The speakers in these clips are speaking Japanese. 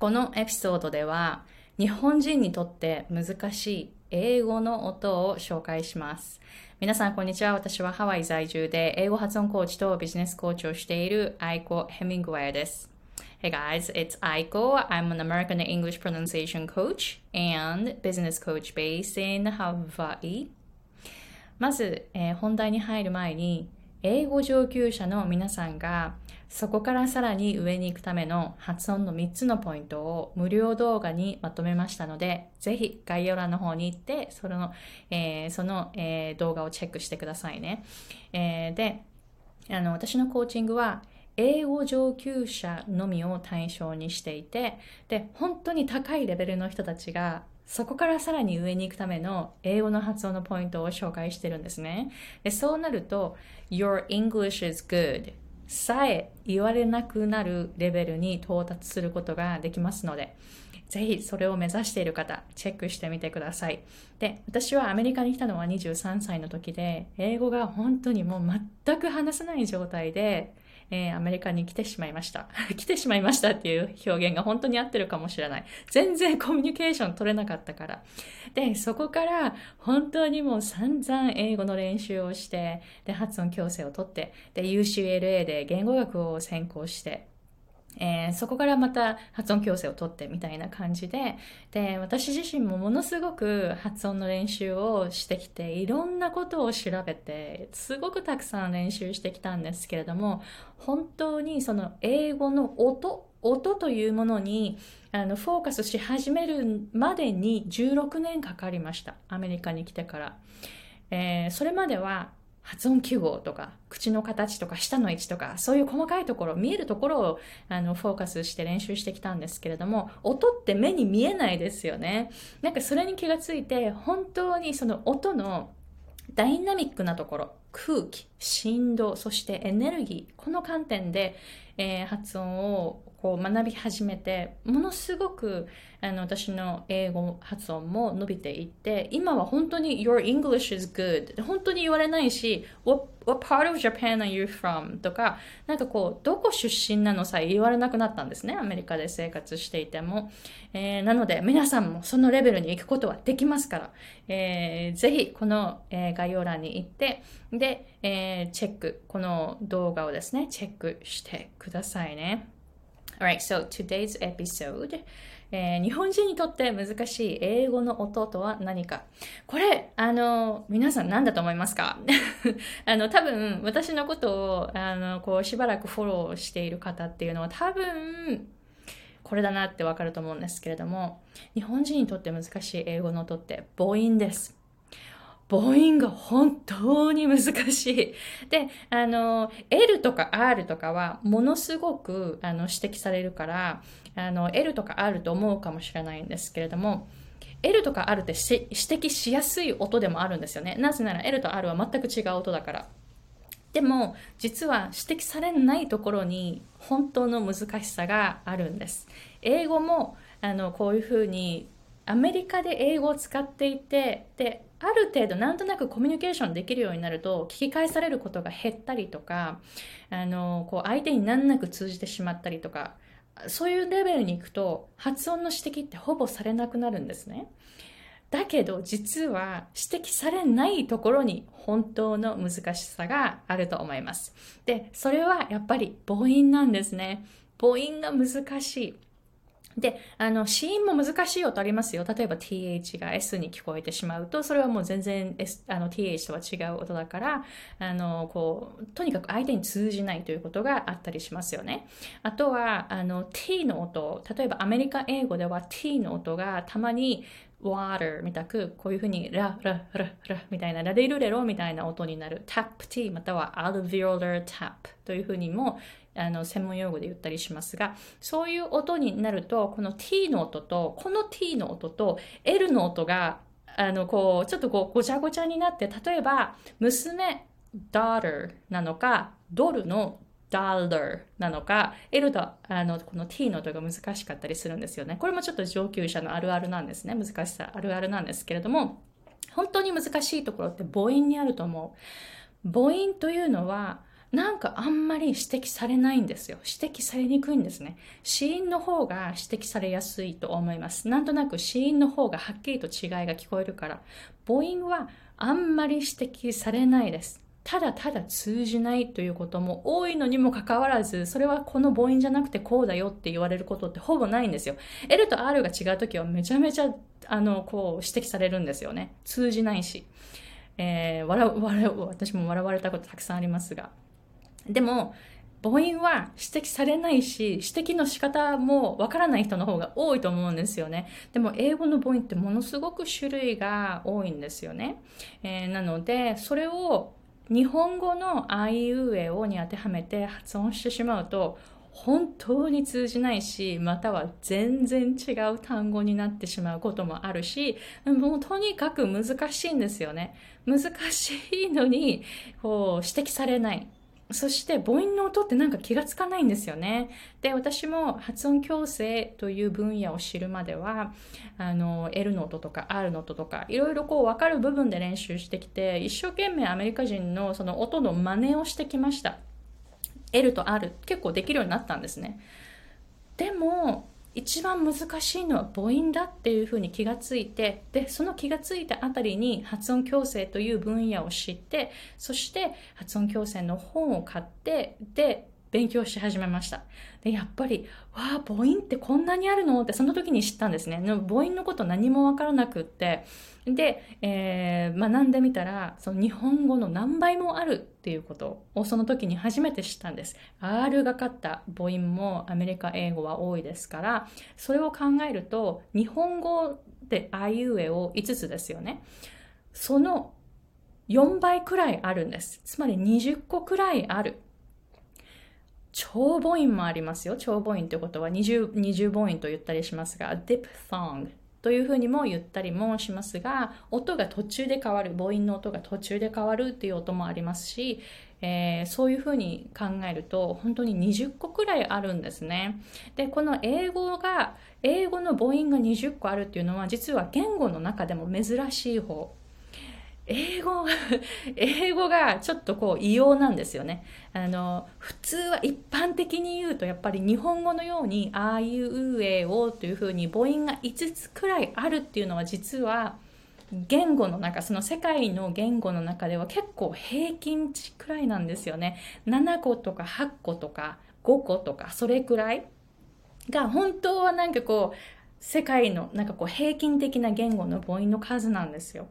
このエピソードでは日本人にとって難しい英語の音を紹介します。皆さん、こんにちは。私はハワイ在住で英語発音コーチとビジネスコーチをしているアイコ・ヘミングウェアです。Hey guys, it's Aiko. I'm an American English pronunciation coach and business coach based in Hawaii. まず、えー、本題に入る前に、英語上級者の皆さんがそこからさらに上に行くための発音の3つのポイントを無料動画にまとめましたので、ぜひ概要欄の方に行って、その、えー、その、えー、動画をチェックしてくださいね。えー、で、あの、私のコーチングは、英語上級者のみを対象にしていて、で、本当に高いレベルの人たちがそこからさらに上に行くための英語の発音のポイントを紹介してるんですね。でそうなると、Your English is good さえ言われなくなるレベルに到達することができますので、ぜひそれを目指している方、チェックしてみてください。で、私はアメリカに来たのは23歳の時で、英語が本当にもう全く話せない状態で、えー、アメリカに来てしまいました。来てしまいましたっていう表現が本当に合ってるかもしれない。全然コミュニケーション取れなかったから。で、そこから本当にもう散々英語の練習をして、で、発音矯正を取って、で、UCLA で言語学を専攻して、えー、そこからまた発音矯正をとってみたいな感じで、で、私自身もものすごく発音の練習をしてきて、いろんなことを調べて、すごくたくさん練習してきたんですけれども、本当にその英語の音、音というものにあのフォーカスし始めるまでに16年かかりました。アメリカに来てから。えー、それまでは発音記号とか、口の形とか、舌の位置とか、そういう細かいところ、見えるところをあのフォーカスして練習してきたんですけれども、音って目に見えないですよね。なんかそれに気がついて、本当にその音のダイナミックなところ、空気、振動、そしてエネルギー、この観点で、えー、発音をこう学び始めて、ものすごくあの私の英語発音も伸びていって、今は本当に Your English is good 本当に言われないし、What, what part of Japan are you from? とか、なんかこう、どこ出身なのさえ言われなくなったんですね。アメリカで生活していても。えー、なので、皆さんもそのレベルに行くことはできますから、えー、ぜひこの、えー、概要欄に行って、で、えー、チェック、この動画をですね、チェックしてくださいね。Alright, so today's episode えー、日本人にとって難しい英語の音とは何か？これ、あの、皆さん何だと思いますか？あの、多分、私のことを、あの、こう、しばらくフォローしている方っていうのは多分、これだなってわかると思うんですけれども、日本人にとって難しい英語の音って母音です。母音が本当に難しい。で、あの、L とか R とかはものすごくあの指摘されるから、あの、L とか R と思うかもしれないんですけれども、L とか R って指摘しやすい音でもあるんですよね。なぜなら L と R は全く違う音だから。でも、実は指摘されないところに本当の難しさがあるんです。英語も、あの、こういうふうにアメリカで英語を使っていて、で、ある程度なんとなくコミュニケーションできるようになると聞き返されることが減ったりとかあのこう相手に難なく通じてしまったりとかそういうレベルに行くと発音の指摘ってほぼされなくなるんですね。だけど実は指摘されないところに本当の難しさがあると思います。で、それはやっぱり母音なんですね。母音が難しい。で、あの、子音も難しい音ありますよ。例えば th が s に聞こえてしまうと、それはもう全然、S、あの th とは違う音だから、あの、こう、とにかく相手に通じないということがあったりしますよね。あとは、あの、t の音、例えばアメリカ英語では t の音がたまに water みたく、こういうふうにラ、ラ、ラ、ラみたいな、ラデルレロみたいな音になる tap t または alveolar tap というふうにもあの専門用語で言ったりしますが、そういう音になると、この t の音と、この t の音と l の音が、あの、こう、ちょっとこう、ごちゃごちゃになって、例えば、娘、daughter なのか、ドルの dollar なのか、L とあのこの t の音が難しかったりするんですよね。これもちょっと上級者のあるあるなんですね。難しさあるあるなんですけれども、本当に難しいところって母音にあると思う。母音というのは、なんかあんまり指摘されないんですよ。指摘されにくいんですね。死因の方が指摘されやすいと思います。なんとなく死因の方がはっきりと違いが聞こえるから、母音はあんまり指摘されないです。ただただ通じないということも多いのにもかかわらず、それはこの母音じゃなくてこうだよって言われることってほぼないんですよ。L と R が違う時はめちゃめちゃ、あの、こう指摘されるんですよね。通じないし。えー、笑笑私も笑われたことたくさんありますが。でも、母音は指摘されないし、指摘の仕方もわからない人の方が多いと思うんですよね。でも、英語の母音ってものすごく種類が多いんですよね。えー、なので、それを日本語のあいうえおに当てはめて発音してしまうと本当に通じないしまたは全然違う単語になってしまうこともあるしもうとにかく難しいんですよね難しいのにこう指摘されないそして母音の音ってなんか気がつかないんですよね。で、私も発音矯正という分野を知るまでは、あの、L の音とか R の音とか、いろいろこう分かる部分で練習してきて、一生懸命アメリカ人のその音の真似をしてきました。L と R 結構できるようになったんですね。でも、一番難しいのは母音だっていうふうに気がついてでその気がついたあたりに発音矯正という分野を知ってそして発音矯正の本を買ってで勉強し始めましたでやっぱりわあ母音ってこんなにあるの？ってその時に知ったんですね母音のこと何もわからなくってで、えー、学んでみたら、その日本語の何倍もあるっていうことをその時に初めて知ったんです。R がかった母音もアメリカ英語は多いですから、それを考えると、日本語であいうえを5つですよね。その4倍くらいあるんです。つまり20個くらいある。超母音もありますよ。超母音ということは20、20母音と言ったりしますが、diphthong というふうにも言ったりもしますが、音が途中で変わる、母音の音が途中で変わるっていう音もありますし、えー、そういうふうに考えると本当に20個くらいあるんですね。で、この英語が、英語の母音が20個あるっていうのは実は言語の中でも珍しい方英語が 英語がちょっとこう異様なんですよね。あの、普通は一般的に言うとやっぱり日本語のようにああいうえおというふうに母音が5つくらいあるっていうのは実は言語の中、その世界の言語の中では結構平均値くらいなんですよね。7個とか8個とか5個とかそれくらいが本当はなんかこう世界のなんかこう平均的な言語の母音の数なんですよ。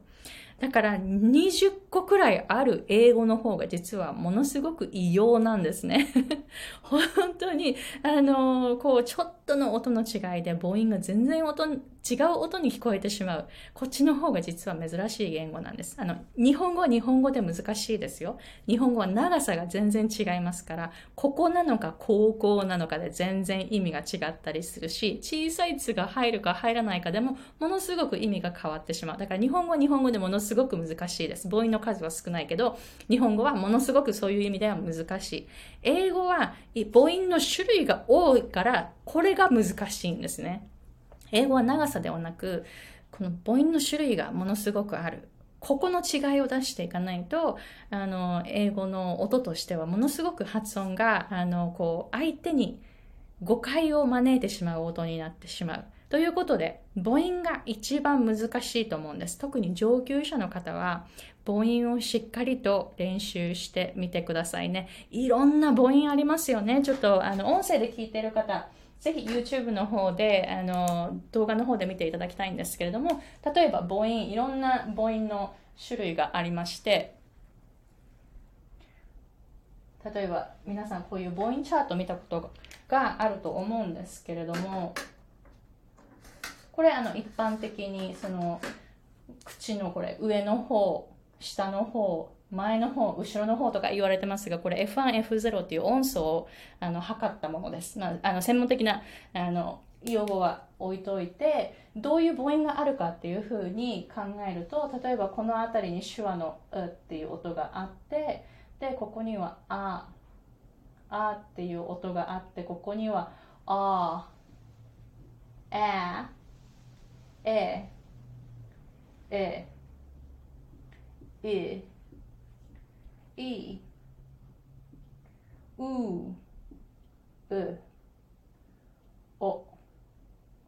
だから20個くらいある英語の方が実はものすごく異様なんですね。本当に、あの、こう、ちょっとの音の違いで母音が全然音、違う音に聞こえてしまう。こっちの方が実は珍しい言語なんです。あの、日本語は日本語で難しいですよ。日本語は長さが全然違いますから、ここなのか高校なのかで全然意味が違ったりするし、小さい「つ」が入るか入らないかでも、ものすごく意味が変わってしまう。だから日本語は日本語でものすごく難しいです。母音の数は少ないけど、日本語はものすごくそういう意味では難しい。英語は母音の種類が多いから、これが難しいんですね。英語は長さではなく、この母音の種類がものすごくある。ここの違いを出していかないと、あの、英語の音としてはものすごく発音が、あの、こう、相手に誤解を招いてしまう音になってしまう。ということで、母音が一番難しいと思うんです。特に上級者の方は、母音をしっかりと練習してみてくださいね。いろんな母音ありますよね。ちょっと、あの、音声で聞いてる方、ぜひ YouTube の方で、あの、動画の方で見ていただきたいんですけれども、例えば母音、いろんな母音の種類がありまして、例えば皆さんこういう母音チャート見たことがあると思うんですけれども、これあの一般的にその口のこれ上の方、下の方、前の方、後ろの方とか言われてますが、これ F1、F0 っていう音素をあの測ったものです。まあ、あの専門的なあの用語は置いといて、どういう母音があるかっていうふうに考えると、例えばこの辺りに手話のうっていう音があって、で、ここにはあ、あっていう音があって、ここにはあ、え、え、え、え、E う、う、お、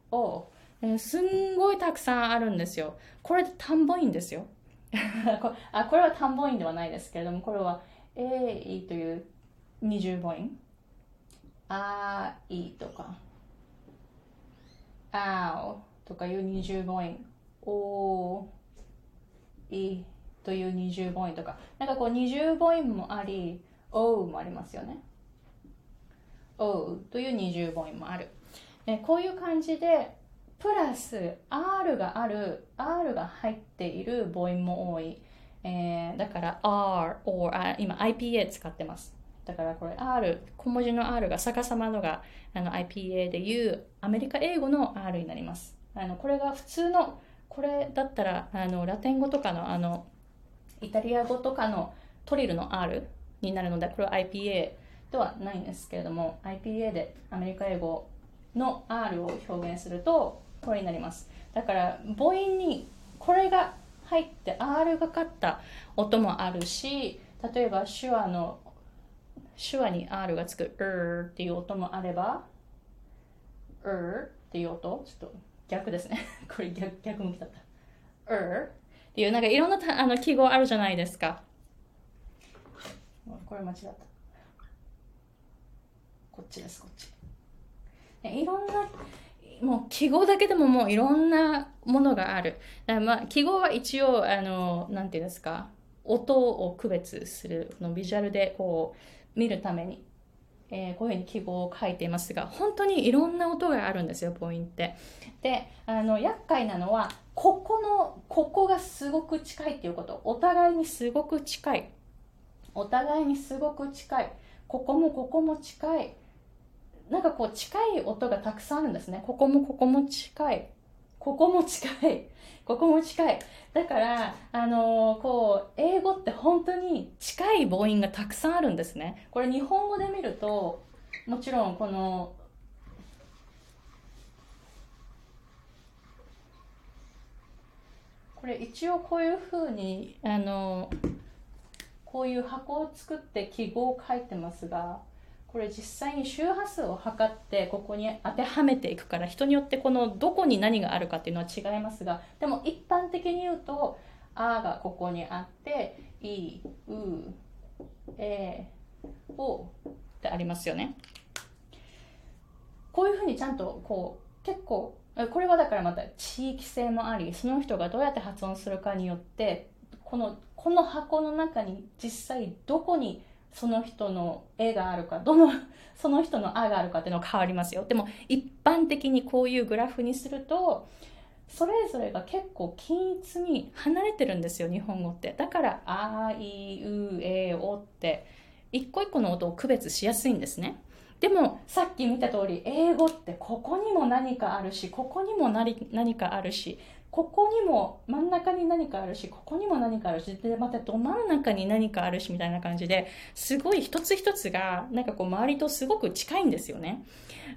お、えすんごいたくさんあるんですよ。これで単母音ですよ。こあこれは単母音ではないですけれども、これは A という二重母音。あいとか、あお。とかいう二重母音。おい。という二重母音とか。なんかこう二重母音もあり、おうもありますよね。おうという二重母音もある。えこういう感じで、プラス R がある、R が入っている母音も多い。えーだから R or あ今 IPA 使ってます。だからこれ R、小文字の R が逆さまのがあの IPA でいうアメリカ英語の R になります。あのこれが普通の、これだったらあのラテン語とかのあのイタリア語とかのトリルの R になるので、これは IPA ではないんですけれども、IPA でアメリカ英語の R を表現すると、これになります。だから母音にこれが入って R がかった音もあるし、例えば手話の手話に R がつく er っていう音もあれば、er っていう音、ちょっと逆ですね。これ逆逆向きだった。er っていうなんかいろんなたあの記号あるじゃないですか。これ間違った。こっちです、こっち。いろんな、もう記号だけでももういろんなものがある。だからまあ記号は一応、あの、なんていうんですか、音を区別する、のビジュアルでこう見るために、えーこういうふうに記号を書いていますが、本当にいろんな音があるんですよ、ポイントって。で、あの、厄介なのは、ここの、ここがすごく近いっていうこと。お互いにすごく近い。お互いにすごく近い。ここもここも近い。なんかこう近い音がたくさんあるんですね。ここもここも近い。ここも近い。ここも近い。だから、あのーこう、英語って本当に近い母音がたくさんあるんですね。これ日本語で見ると、もちろんこの、これ一応こういうふうに、あのーこういう箱を作って記号を書いてますが、これ実際に周波数を測ってここに当てはめていくから人によってこのどこに何があるかっていうのは違いますがでも一般的に言うと「あ」がここにあって「い」「う」「え」「お」ってありますよね。こういうふうにちゃんとこう結構これはだからまた地域性もありその人がどうやって発音するかによってこのこの箱の中に実際どこにその人の絵があるかどの その人の「あ」があるかっていうのは変わりますよ。でも一般的にこういうグラフにするとそれぞれが結構均一に離れてるんですよ日本語って。だから「あいうえお」って一個一個の音を区別しやすいんですね。でもさっき見た通り英語ってここにも何かあるしここにも何かあるしここにも真ん中に何かあるしここにも何かあるしでまたど真ん中に何かあるしみたいな感じですごい一つ一つがなんかこう周りとすごく近いんですよね。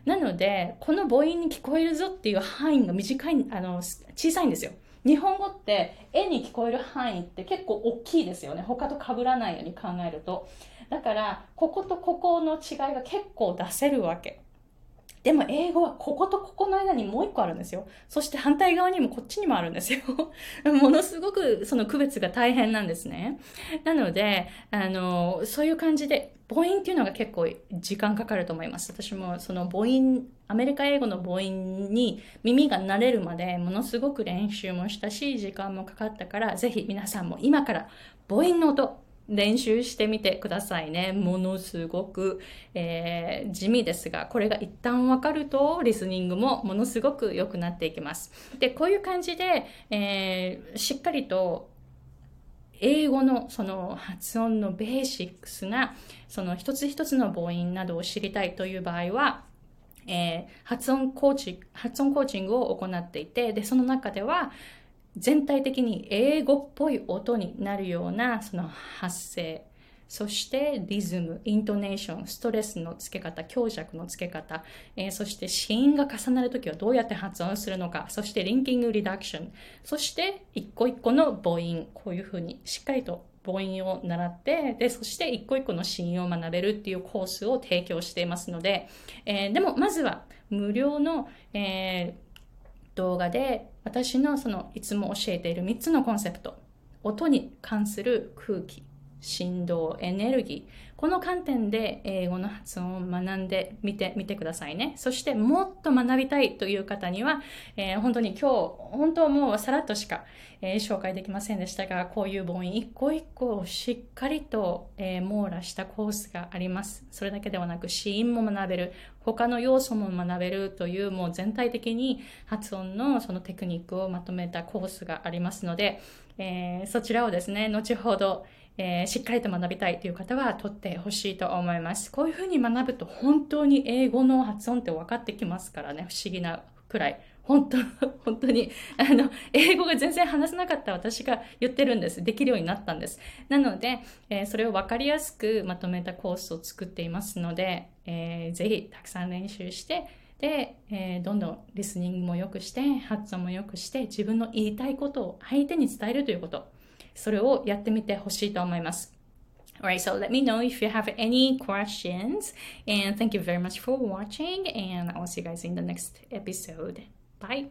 なのでこの母音に聞こえるぞっていう範囲が短いあの小さいんですよ。日本語って絵に聞こえる範囲って結構大きいですよね。他と被らないように考えると。だからこことここの違いが結構出せるわけでも英語はこことここの間にもう一個あるんですよ。そして反対側にもこっちにもあるんですよ。ものすごくその区別が大変なんですね。なので、あの、そういう感じで、母音っていうのが結構時間かかると思います。私もその母音、アメリカ英語の母音に耳が慣れるまでものすごく練習もしたし、時間もかかったから、ぜひ皆さんも今から母音の音、練習してみてくださいね。ものすごく、えー地味ですが、これが一旦わかると、リスニングもものすごく良くなっていきます。で、こういう感じで、えーしっかりと英語のその発音のベーシックスな、その一つ一つの母音などを知りたいという場合は、えー発音コーチ、発音コーチングを行っていて、で、その中では、全体的に英語っぽい音になるようなその発声、そしてリズム、イントネーション、ストレスのつけ方、強弱のつけ方、えーそして子音が重なるときはどうやって発音するのか、そしてリンキングリダクション、そして一個一個の母音、こういうふうにしっかりと母音を習って、で、そして一個一個の子音を学べるっていうコースを提供していますので、えー、でもまずは無料の、えー、動画で私のそのいつも教えている3つのコンセプト、音に関する空気、振動、エネルギー、この観点で英語の発音を学んでみてみてくださいね。そしてもっと学びたいという方には、えー、本当に今日、本当もうさらっとしか、えー、紹介できませんでしたが、こういう母音一個一個をしっかりと、えー、網羅したコースがあります。それだけではなく、子音も学べる、他の要素も学べるという、もう全体的に発音のそのテクニックをまとめたコースがありますので、えー、そちらをですね、後ほど、えー、しっかりと学びたいという方は取ってほしいと思います。こういうふうに学ぶと本当に英語の発音って分かってきますからね、不思議なくらい。本当、本当に、あの、英語が全然話せなかった私が言ってるんです。できるようになったんです。なので、えー、それを分かりやすくまとめたコースを作っていますので、えー、ぜひたくさん練習して、で、えー、どんどんリスニングも良くして、発音も良くして、自分の言いたいことを相手に伝えるということ。それをやってみてほしいと思います。Alright, so let me know if you have any questions. And thank you very much for watching. And I'll see you guys in the next episode. Bye.